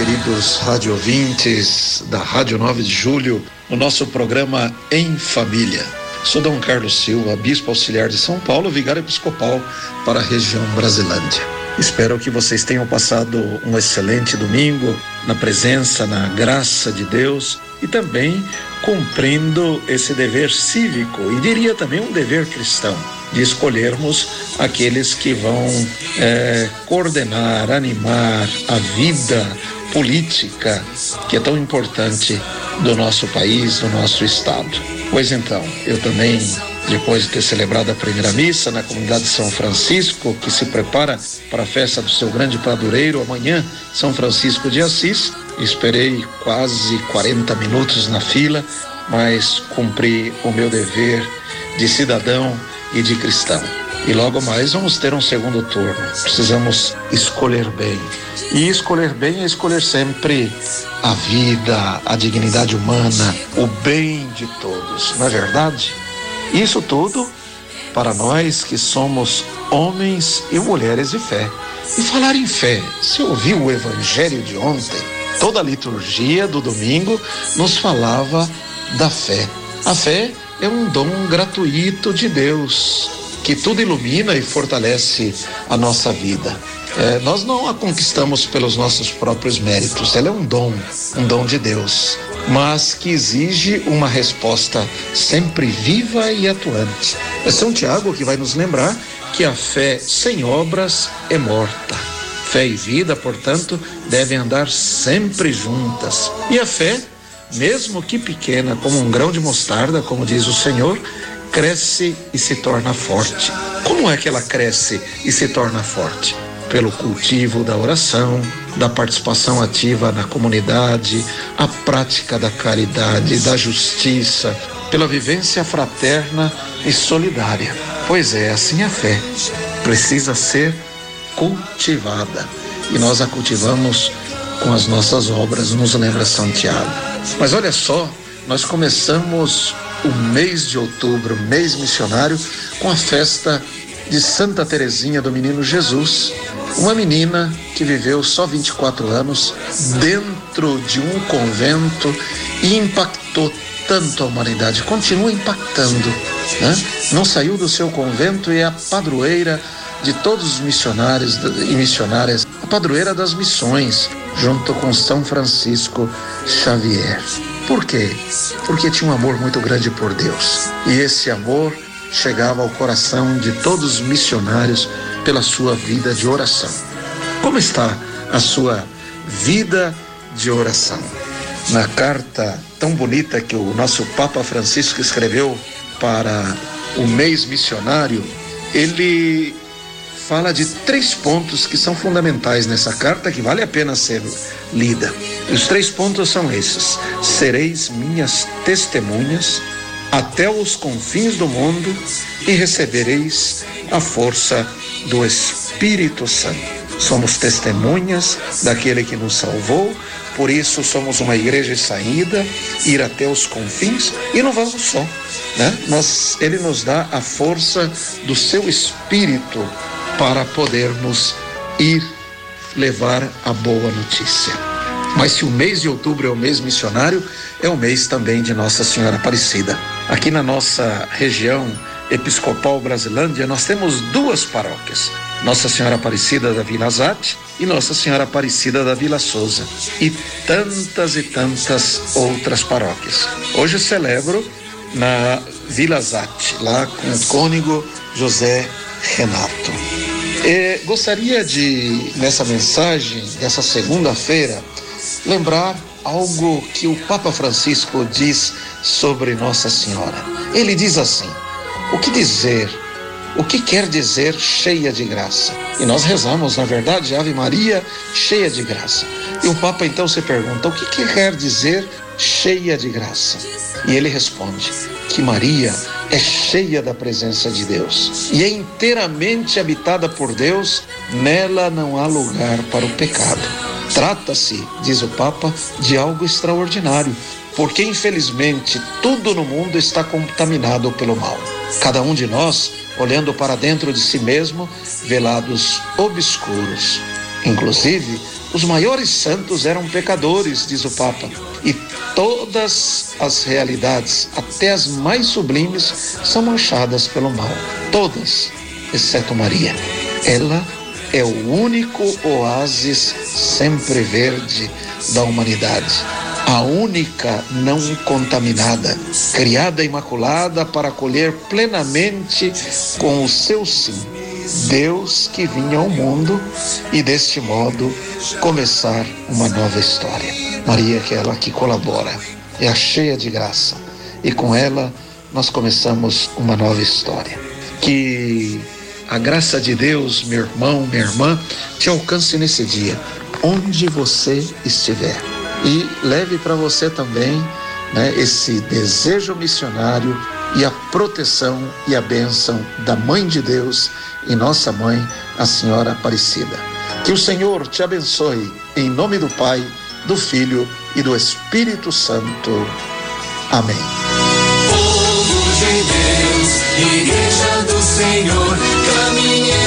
Queridos rádio ouvintes da Rádio 9 de Julho, no nosso programa Em Família. Sou Dom Carlos Silva, bispo auxiliar de São Paulo, vigário episcopal para a região Brasilândia. Espero que vocês tenham passado um excelente domingo na presença, na graça de Deus e também cumprindo esse dever cívico e diria também um dever cristão de escolhermos aqueles que vão é, coordenar, animar a vida política que é tão importante do nosso país, do nosso estado. Pois então, eu também, depois de ter celebrado a primeira missa na comunidade de São Francisco, que se prepara para a festa do seu grande padroeiro amanhã, São Francisco de Assis, esperei quase 40 minutos na fila, mas cumpri o meu dever de cidadão e de cristão. E logo mais vamos ter um segundo turno. Precisamos escolher bem. E escolher bem é escolher sempre a vida, a dignidade humana, o bem de todos, não é verdade? Isso tudo para nós que somos homens e mulheres de fé. E falar em fé, se ouviu o evangelho de ontem, toda a liturgia do domingo nos falava da fé. A fé é um dom gratuito de Deus que tudo ilumina e fortalece a nossa vida. É, nós não a conquistamos pelos nossos próprios méritos, ela é um dom, um dom de Deus, mas que exige uma resposta sempre viva e atuante. É São Tiago que vai nos lembrar que a fé sem obras é morta. Fé e vida, portanto, devem andar sempre juntas. E a fé, mesmo que pequena, como um grão de mostarda, como diz o Senhor, cresce e se torna forte. Como é que ela cresce e se torna forte? Pelo cultivo da oração, da participação ativa na comunidade, a prática da caridade, da justiça, pela vivência fraterna e solidária. Pois é, assim a fé precisa ser cultivada. E nós a cultivamos com as nossas obras, nos lembra São Tiago. Mas olha só, nós começamos o mês de outubro, mês missionário, com a festa de Santa Teresinha do Menino Jesus, uma menina que viveu só 24 anos dentro de um convento e impactou tanto a humanidade, continua impactando, né? Não saiu do seu convento e é a padroeira de todos os missionários e missionárias, a padroeira das missões, junto com São Francisco Xavier. Por quê? Porque tinha um amor muito grande por Deus. E esse amor chegava ao coração de todos os missionários pela sua vida de oração. Como está a sua vida de oração? Na carta tão bonita que o nosso Papa Francisco escreveu para o mês missionário, ele fala de três pontos que são fundamentais nessa carta que vale a pena ser lida. Os três pontos são esses: sereis minhas testemunhas até os confins do mundo e recebereis a força do Espírito Santo. Somos testemunhas daquele que nos salvou, por isso somos uma igreja saída, ir até os confins e não vamos só, né? Nós, ele nos dá a força do seu Espírito para podermos ir levar a boa notícia. Mas se o mês de outubro é o mês missionário, é o mês também de Nossa Senhora Aparecida. Aqui na nossa região episcopal Brasilândia, nós temos duas paróquias. Nossa Senhora Aparecida da Vila Zate e Nossa Senhora Aparecida da Vila Souza. E tantas e tantas outras paróquias. Hoje celebro na Vila Zate, lá com o cônigo José Renato. E gostaria de, nessa mensagem, dessa segunda-feira, lembrar algo que o Papa Francisco diz sobre Nossa Senhora. Ele diz assim: o que dizer o que quer dizer cheia de graça. E nós rezamos, na verdade, Ave Maria, cheia de graça. E o Papa então se pergunta: o que quer dizer cheia de graça? E ele responde que Maria é cheia da presença de Deus e é inteiramente habitada por Deus, nela não há lugar para o pecado. Trata-se, diz o Papa, de algo extraordinário, porque infelizmente tudo no mundo está contaminado pelo mal. Cada um de nós, olhando para dentro de si mesmo, vê lados obscuros. Inclusive, os maiores santos eram pecadores, diz o Papa, e todas as realidades, até as mais sublimes, são manchadas pelo mal. Todas, exceto Maria. Ela é o único oásis sempre verde da humanidade. A única não contaminada, criada imaculada para acolher plenamente com o seu sim Deus que vinha ao mundo e deste modo começar uma nova história. Maria, que é ela que colabora, é a cheia de graça e com ela nós começamos uma nova história. Que a graça de Deus, meu irmão, minha irmã, te alcance nesse dia, onde você estiver. E leve para você também né, esse desejo missionário e a proteção e a bênção da Mãe de Deus e nossa mãe, a Senhora Aparecida. Que o Senhor te abençoe, em nome do Pai, do Filho e do Espírito Santo. Amém. Povo de Deus, Igreja do Senhor, caminhe